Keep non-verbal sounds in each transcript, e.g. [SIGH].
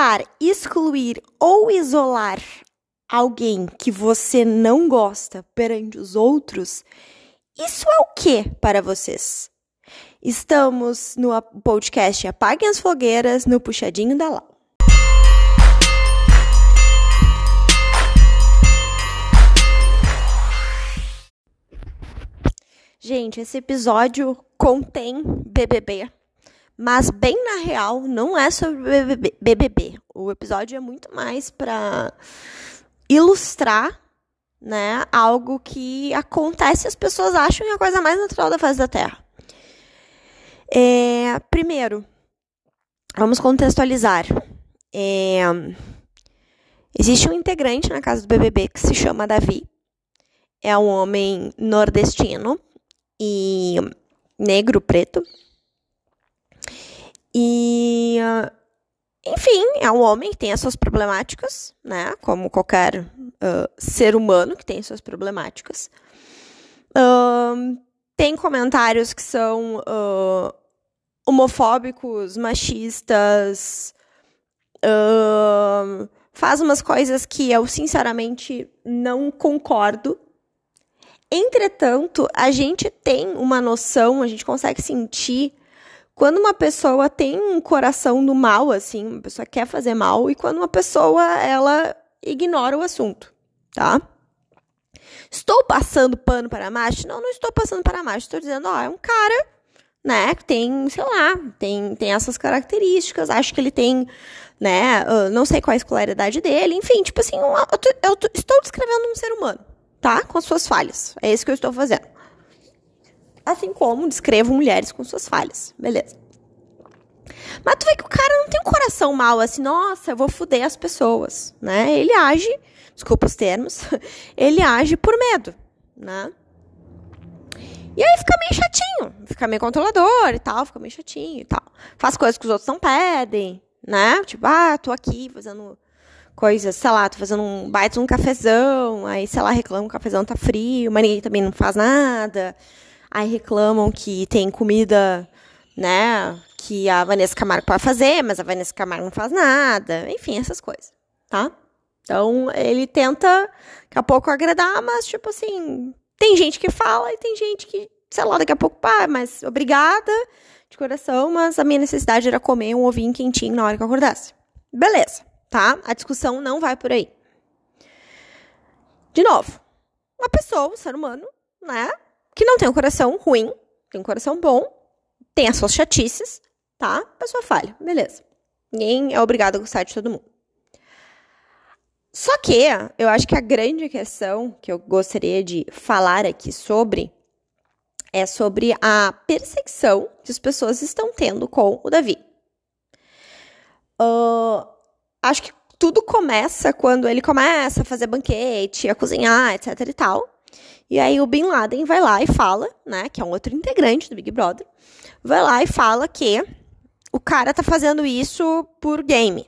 evitar, excluir ou isolar alguém que você não gosta perante os outros, isso é o que para vocês? Estamos no podcast Apaguem as Fogueiras, no Puxadinho da Lau. Gente, esse episódio contém BBB, mas bem na real não é sobre BBB. O episódio é muito mais para ilustrar, né, algo que acontece e as pessoas acham que é a coisa mais natural da face da Terra. É, primeiro, vamos contextualizar. É, existe um integrante na casa do BBB que se chama Davi. É um homem nordestino e negro, preto. E, enfim, é um homem que tem as suas problemáticas, né? Como qualquer uh, ser humano que tem suas problemáticas. Uh, tem comentários que são uh, homofóbicos, machistas. faz umas coisas que eu, sinceramente, não concordo Entretanto, a gente tem uma noção, a gente consegue sentir quando uma pessoa tem um coração do mal, assim, uma pessoa quer fazer mal, e quando uma pessoa, ela ignora o assunto, tá? Estou passando pano para macho? Não, não estou passando para macho. Estou dizendo, ó, é um cara, né, que tem, sei lá, tem, tem essas características. Acho que ele tem, né, uh, não sei qual é a escolaridade dele. Enfim, tipo assim, eu, eu, eu estou descrevendo um ser humano tá? Com as suas falhas. É isso que eu estou fazendo. Assim como descrevo mulheres com suas falhas. Beleza. Mas tu vê que o cara não tem um coração mal, assim, nossa, eu vou fuder as pessoas, né? Ele age, desculpa os termos, [LAUGHS] ele age por medo, né? E aí fica meio chatinho, fica meio controlador e tal, fica meio chatinho e tal. Faz coisas que os outros não pedem, né? Tipo, ah, tô aqui fazendo coisas, sei lá, tô fazendo um baita um cafezão, aí, sei lá, reclamam que o cafezão tá frio, mas ninguém também não faz nada. Aí reclamam que tem comida, né, que a Vanessa Camargo pode fazer, mas a Vanessa Camargo não faz nada. Enfim, essas coisas, tá? Então, ele tenta, daqui a pouco, agradar, mas, tipo assim, tem gente que fala e tem gente que, sei lá, daqui a pouco, pá, mas obrigada de coração, mas a minha necessidade era comer um ovinho quentinho na hora que eu acordasse. Beleza tá? A discussão não vai por aí. De novo, uma pessoa, um ser humano, né? Que não tem um coração ruim, tem um coração bom, tem as suas chatices, tá? A pessoa falha, beleza. Ninguém é obrigado a gostar de todo mundo. Só que eu acho que a grande questão que eu gostaria de falar aqui sobre é sobre a perseguição que as pessoas estão tendo com o Davi. Uh, acho que tudo começa quando ele começa a fazer banquete, a cozinhar, etc e tal. E aí o Bin Laden vai lá e fala, né, que é um outro integrante do Big Brother, vai lá e fala que o cara tá fazendo isso por game.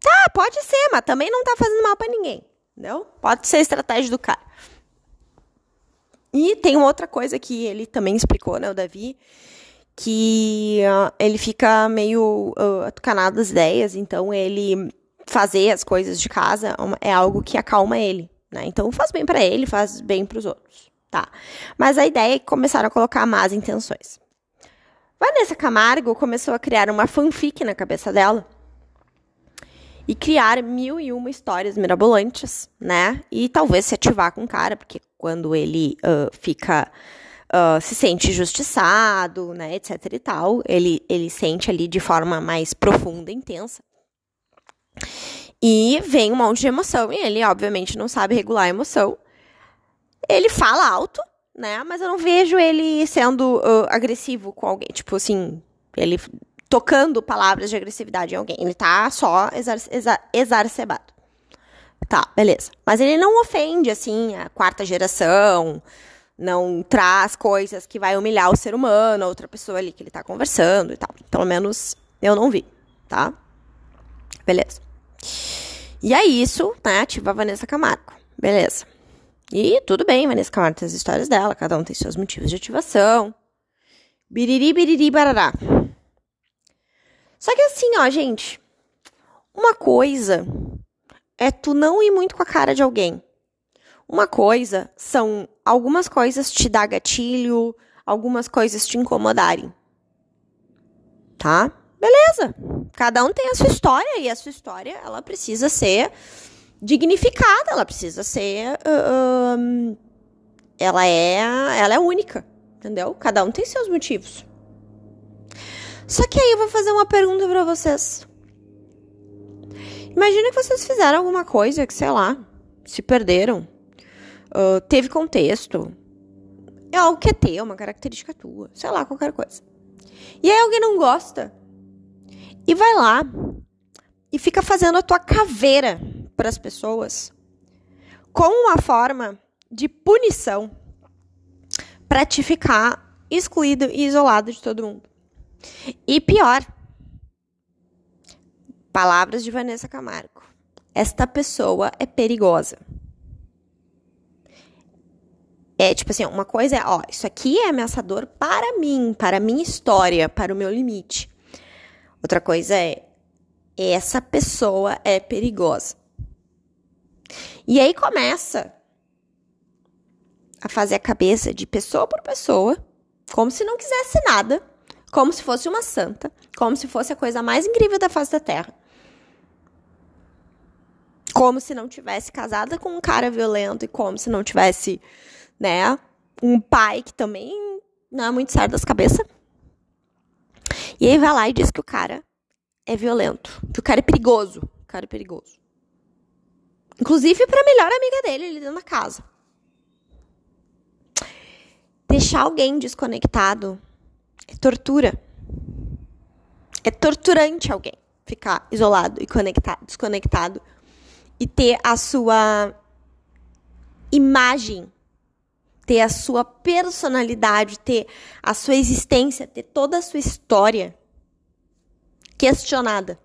Tá, pode ser, mas também não tá fazendo mal para ninguém, entendeu? Pode ser a estratégia do cara. E tem uma outra coisa que ele também explicou, né, o Davi, que uh, ele fica meio uh, atucanado das ideias, então ele fazer as coisas de casa é algo que acalma ele, né? Então faz bem para ele, faz bem para os outros, tá? Mas a ideia é que começaram a colocar más intenções. Vanessa Camargo começou a criar uma fanfic na cabeça dela e criar mil e uma histórias mirabolantes, né? E talvez se ativar com o cara, porque quando ele uh, fica uh, se sente injustiçado, né, etc e tal. Ele, ele sente ali de forma mais profunda, intensa. E vem um monte de emoção, e ele, obviamente, não sabe regular a emoção. Ele fala alto, né, mas eu não vejo ele sendo uh, agressivo com alguém. Tipo assim, ele tocando palavras de agressividade em alguém. Ele tá só exar exar exacerbado. Tá, beleza. Mas ele não ofende, assim, a quarta geração, não traz coisas que vai humilhar o ser humano, a outra pessoa ali que ele tá conversando e tal. Pelo menos eu não vi, tá? Beleza. E é isso, né? Ativa a Vanessa Camargo. Beleza. E tudo bem, Vanessa Camargo tem as histórias dela, cada um tem seus motivos de ativação. Biriri, biriri, barará. Só que assim, ó, gente. uma coisa é tu não ir muito com a cara de alguém. Uma coisa são algumas coisas te dar gatilho, algumas coisas te incomodarem. Tá? Beleza. Cada um tem a sua história e a sua história ela precisa ser dignificada, ela precisa ser uh, ela é ela é única, entendeu? Cada um tem seus motivos. Só que aí eu vou fazer uma pergunta para vocês. Imagina que vocês fizeram alguma coisa que, sei lá, se perderam, uh, teve contexto, é algo que é teu, uma característica tua, sei lá, qualquer coisa. E aí alguém não gosta e vai lá e fica fazendo a tua caveira para as pessoas com uma forma de punição para te ficar excluído e isolado de todo mundo. E pior, palavras de Vanessa Camargo. Esta pessoa é perigosa. É tipo assim, uma coisa é, ó, isso aqui é ameaçador para mim, para a minha história, para o meu limite. Outra coisa é, essa pessoa é perigosa. E aí começa a fazer a cabeça de pessoa por pessoa, como se não quisesse nada, como se fosse uma santa, como se fosse a coisa mais incrível da face da Terra. Como se não tivesse casada com um cara violento e como se não tivesse, né, um pai que também não é muito certo das cabeças. E aí vai lá e diz que o cara é violento, que o cara é perigoso. O cara é perigoso. Inclusive para a melhor amiga dele ali dentro da casa. Deixar alguém desconectado é tortura. É torturante alguém ficar isolado e conectado, desconectado e ter a sua imagem, ter a sua personalidade, ter a sua existência, ter toda a sua história questionada.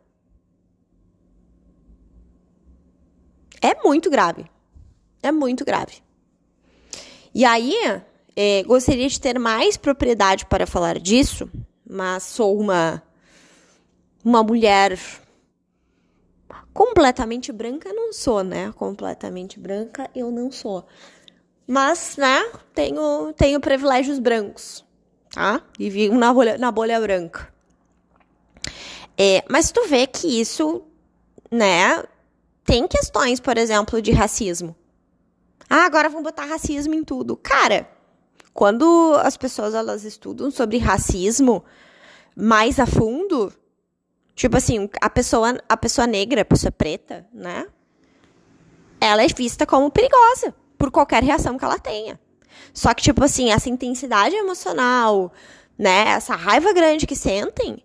É muito grave. É muito grave. E aí, é, gostaria de ter mais propriedade para falar disso, mas sou uma, uma mulher completamente branca, não sou, né? Completamente branca eu não sou. Mas, né, tenho, tenho privilégios brancos, tá? E vivo na bolha, na bolha branca. É, mas tu vê que isso, né, tem questões, por exemplo, de racismo. Ah, agora vão botar racismo em tudo. Cara, quando as pessoas elas estudam sobre racismo mais a fundo, tipo assim, a pessoa, a pessoa negra, a pessoa preta, né? Ela é vista como perigosa por qualquer reação que ela tenha. Só que, tipo assim, essa intensidade emocional, né? Essa raiva grande que sentem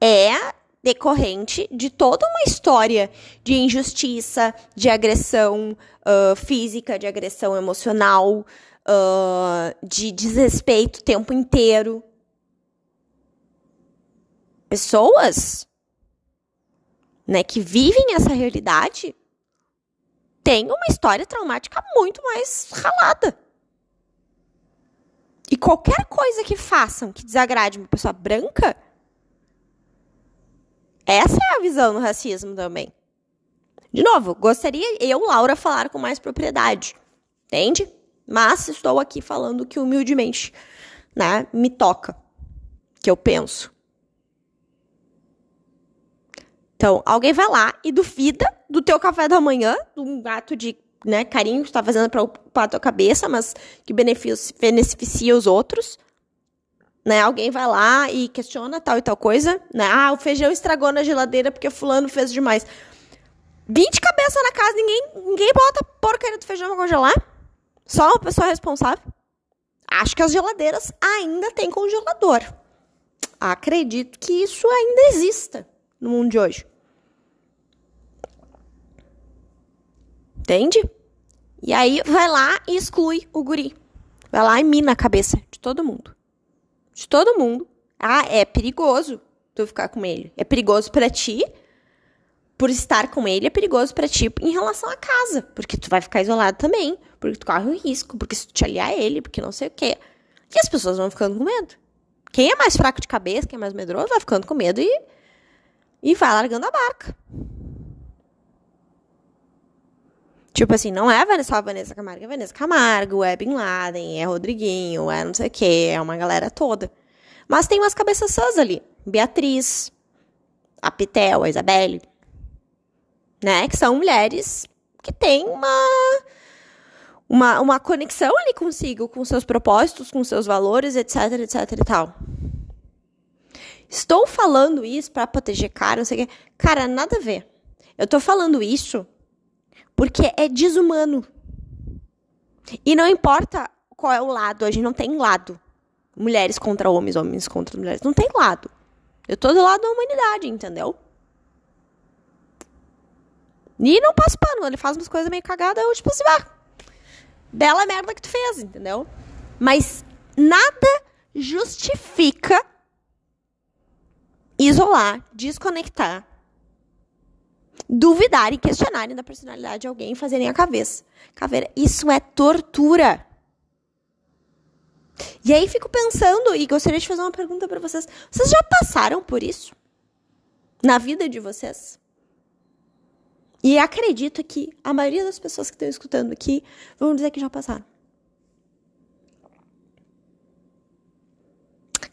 é decorrente de toda uma história de injustiça, de agressão uh, física, de agressão emocional, uh, de desrespeito o tempo inteiro. Pessoas né, que vivem essa realidade têm uma história traumática muito mais ralada. E qualquer coisa que façam que desagrade uma pessoa branca essa é a visão do racismo também. De novo, gostaria eu, Laura, falar com mais propriedade. Entende? Mas estou aqui falando que humildemente, né, me toca, que eu penso. Então, alguém vai lá e duvida do teu café da manhã, de um ato de né, carinho que tu tá fazendo para ocupar a tua cabeça, mas que beneficia, os outros né? Alguém vai lá e questiona tal e tal coisa, né? Ah, o feijão estragou na geladeira porque fulano fez demais. 20 cabeças na casa, ninguém, ninguém bota porcaria do feijão pra congelar? Só uma pessoa responsável? Acho que as geladeiras ainda têm congelador. Acredito que isso ainda exista no mundo de hoje. Entende? E aí vai lá e exclui o guri. Vai lá e mina a cabeça de todo mundo de todo mundo. Ah, é perigoso tu ficar com ele. É perigoso para ti por estar com ele, é perigoso para ti em relação à casa, porque tu vai ficar isolado também, porque tu corre o risco, porque se tu te aliar a ele, porque não sei o quê. E as pessoas vão ficando com medo. Quem é mais fraco de cabeça, quem é mais medroso, vai ficando com medo e, e vai largando a barca. Tipo assim, não é só a Vanessa Camargo, é Vanessa Camargo, é Bin Laden, é Rodriguinho, é não sei o quê, é uma galera toda. Mas tem umas cabeças sãs ali. Beatriz, a Pitel, a Isabelle, né? Que são mulheres que têm uma, uma, uma conexão ali consigo, com seus propósitos, com seus valores, etc, etc e tal. Estou falando isso para proteger cara, não sei o quê. Cara, nada a ver. Eu tô falando isso porque é desumano. E não importa qual é o lado, a gente não tem lado. Mulheres contra homens, homens contra mulheres. Não tem lado. Eu tô do lado da humanidade, entendeu? E não passo pano, ele faz umas coisas meio cagadas, eu tipo assim, ah, bela merda que tu fez, entendeu? Mas nada justifica isolar, desconectar, duvidar e questionarem da personalidade de alguém e fazerem a cabeça. Caveira, isso é tortura. E aí fico pensando e gostaria de fazer uma pergunta para vocês. Vocês já passaram por isso? Na vida de vocês? E acredito que a maioria das pessoas que estão escutando aqui vão dizer que já passaram.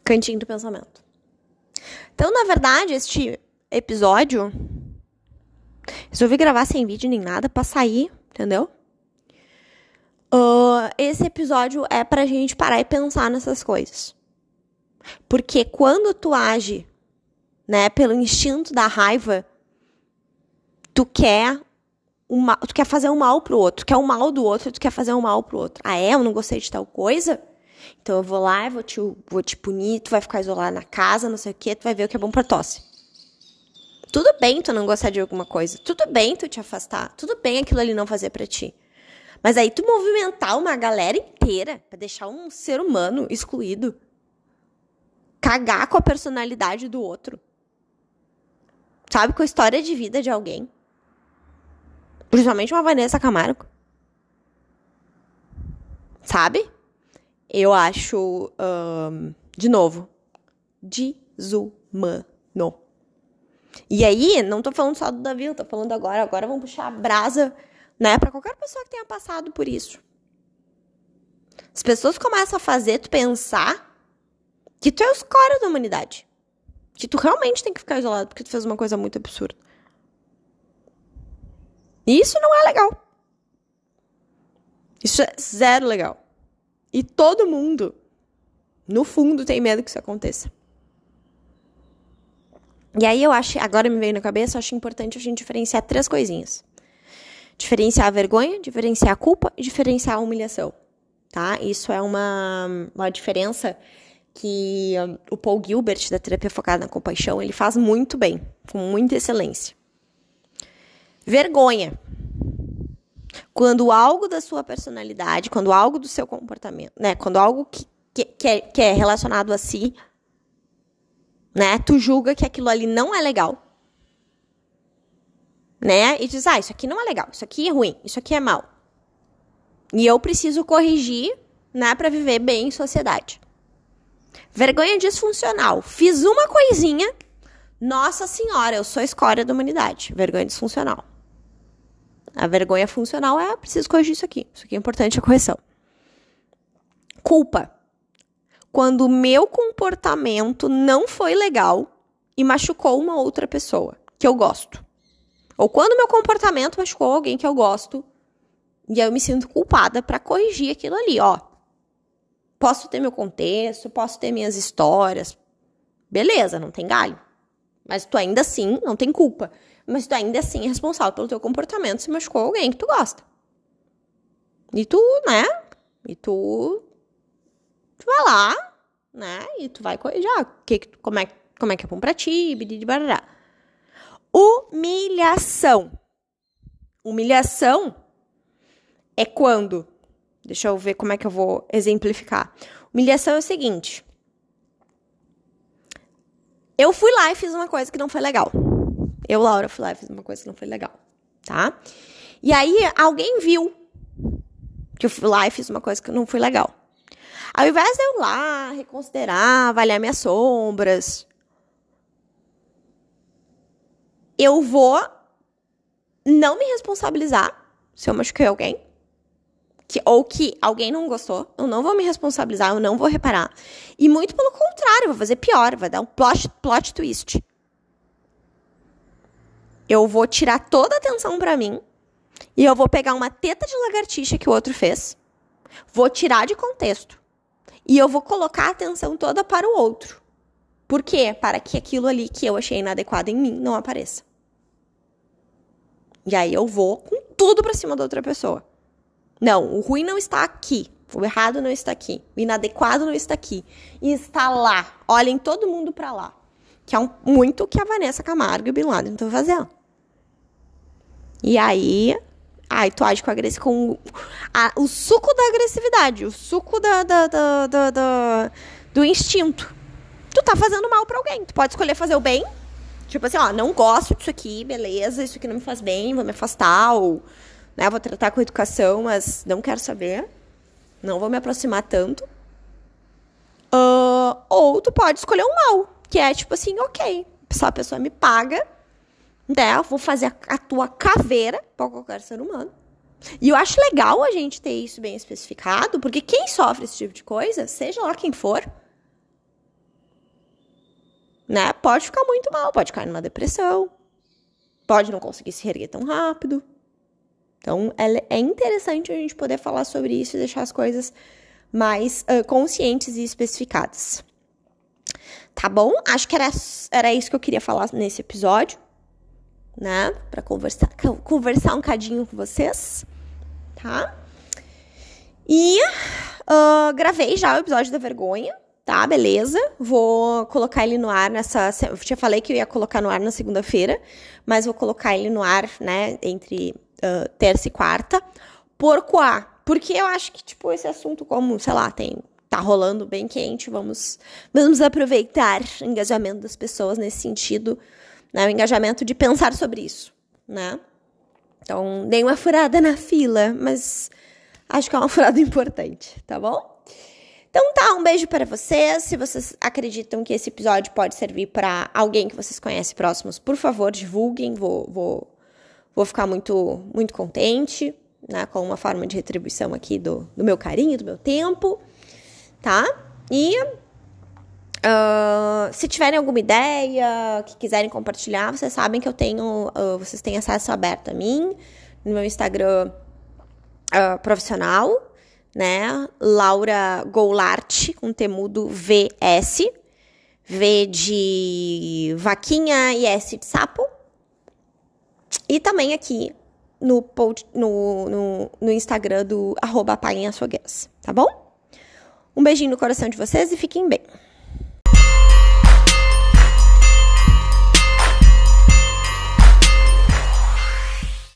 Cantinho do pensamento. Então, na verdade, este episódio resolvi gravar sem vídeo nem nada pra sair, entendeu? Uh, esse episódio é pra gente parar e pensar nessas coisas. Porque quando tu age, né, pelo instinto da raiva, tu quer uma, tu quer fazer um mal pro outro, tu quer o um mal do outro, tu quer fazer um mal pro outro. Ah, é? Eu não gostei de tal coisa? Então eu vou lá, vou te, vou te punir, tu vai ficar isolado na casa, não sei o quê, tu vai ver o que é bom pra tosse. Tudo bem tu não gostar de alguma coisa, tudo bem tu te afastar, tudo bem aquilo ali não fazer para ti. Mas aí tu movimentar uma galera inteira para deixar um ser humano excluído, cagar com a personalidade do outro, sabe, com a história de vida de alguém, principalmente uma Vanessa Camargo, sabe? Eu acho, um, de novo, desumano. E aí, não tô falando só do Davi, eu tô falando agora, agora vamos puxar a brasa né? Para qualquer pessoa que tenha passado por isso. As pessoas começam a fazer tu pensar que tu é o escória da humanidade. Que tu realmente tem que ficar isolado porque tu fez uma coisa muito absurda. E isso não é legal. Isso é zero legal. E todo mundo, no fundo, tem medo que isso aconteça. E aí eu acho, agora me veio na cabeça, eu acho importante a gente diferenciar três coisinhas. Diferenciar a vergonha, diferenciar a culpa e diferenciar a humilhação, tá? Isso é uma, uma diferença que o Paul Gilbert, da terapia focada na compaixão, ele faz muito bem, com muita excelência. Vergonha. Quando algo da sua personalidade, quando algo do seu comportamento, né? Quando algo que, que, que, é, que é relacionado a si, né? Tu julga que aquilo ali não é legal né? E diz: ah, isso aqui não é legal, isso aqui é ruim, isso aqui é mal. E eu preciso corrigir, né, para viver bem em sociedade. Vergonha disfuncional. Fiz uma coisinha, nossa senhora, eu sou a escória da humanidade. Vergonha disfuncional. A vergonha funcional é, preciso corrigir isso aqui. Isso aqui é importante a correção. Culpa. Quando o meu comportamento não foi legal e machucou uma outra pessoa que eu gosto. Ou quando meu comportamento machucou alguém que eu gosto, e aí eu me sinto culpada para corrigir aquilo ali, ó. Posso ter meu contexto, posso ter minhas histórias. Beleza, não tem galho. Mas tu ainda assim não tem culpa. Mas tu ainda assim é responsável pelo teu comportamento se machucou alguém que tu gosta. E tu, né? E tu, tu vai lá, né? E tu vai. Ah, que, como, é, como é que é bom pra ti, de barará. Humilhação. Humilhação é quando. Deixa eu ver como é que eu vou exemplificar. Humilhação é o seguinte. Eu fui lá e fiz uma coisa que não foi legal. Eu, Laura, fui lá e fiz uma coisa que não foi legal, tá? E aí alguém viu que eu fui lá e fiz uma coisa que não foi legal. Ao invés de eu lá reconsiderar, avaliar minhas sombras, eu vou não me responsabilizar se eu machuquei alguém. Que, ou que alguém não gostou, eu não vou me responsabilizar, eu não vou reparar. E muito pelo contrário, vou fazer pior, vai dar um plot, plot twist. Eu vou tirar toda a atenção para mim e eu vou pegar uma teta de lagartixa que o outro fez, vou tirar de contexto e eu vou colocar a atenção toda para o outro. Por quê? Para que aquilo ali que eu achei inadequado em mim não apareça. E aí eu vou com tudo pra cima da outra pessoa. Não, o ruim não está aqui. O errado não está aqui. O inadequado não está aqui. E está lá. Olhem todo mundo para lá. Que é um, muito que a Vanessa Camargo e o Bin Laden estão fazendo. E aí. Ai, tu age com agressividade. Com a, o suco da agressividade. O suco da, da, da, da, do instinto. Tu tá fazendo mal para alguém. Tu pode escolher fazer o bem Tipo assim, ó, não gosto disso aqui, beleza, isso aqui não me faz bem, vou me afastar, ou né, vou tratar com educação, mas não quero saber. Não vou me aproximar tanto. Uh, ou tu pode escolher um mal, que é tipo assim, ok, se a pessoa me paga, né, vou fazer a, a tua caveira para qualquer ser humano. E eu acho legal a gente ter isso bem especificado, porque quem sofre esse tipo de coisa, seja lá quem for, né? Pode ficar muito mal, pode cair numa depressão, pode não conseguir se reerguer tão rápido. Então, é interessante a gente poder falar sobre isso e deixar as coisas mais uh, conscientes e especificadas. Tá bom? Acho que era, era isso que eu queria falar nesse episódio, né? Pra conversar, [LAUGHS] conversar um cadinho com vocês, tá? E uh, gravei já o episódio da vergonha, Tá, beleza. Vou colocar ele no ar nessa. Eu já falei que eu ia colocar no ar na segunda-feira, mas vou colocar ele no ar, né, entre uh, terça e quarta. Por quê? Porque eu acho que, tipo, esse assunto, como, sei lá, tem. Tá rolando bem quente, vamos, vamos aproveitar o engajamento das pessoas nesse sentido, né? O engajamento de pensar sobre isso, né? Então, dei uma furada na fila, mas acho que é uma [LAUGHS] furada importante, tá bom? Então tá, um beijo para vocês. Se vocês acreditam que esse episódio pode servir para alguém que vocês conhecem próximos, por favor, divulguem. Vou, vou, vou ficar muito, muito contente, né? Com uma forma de retribuição aqui do, do meu carinho, do meu tempo, tá? E uh, se tiverem alguma ideia, que quiserem compartilhar, vocês sabem que eu tenho, uh, vocês têm acesso aberto a mim no meu Instagram uh, profissional, né? Laura Goulart, com temudo VS. V de vaquinha e S de sapo. E também aqui no, no, no, no Instagram do arroba tá bom? Um beijinho no coração de vocês e fiquem bem.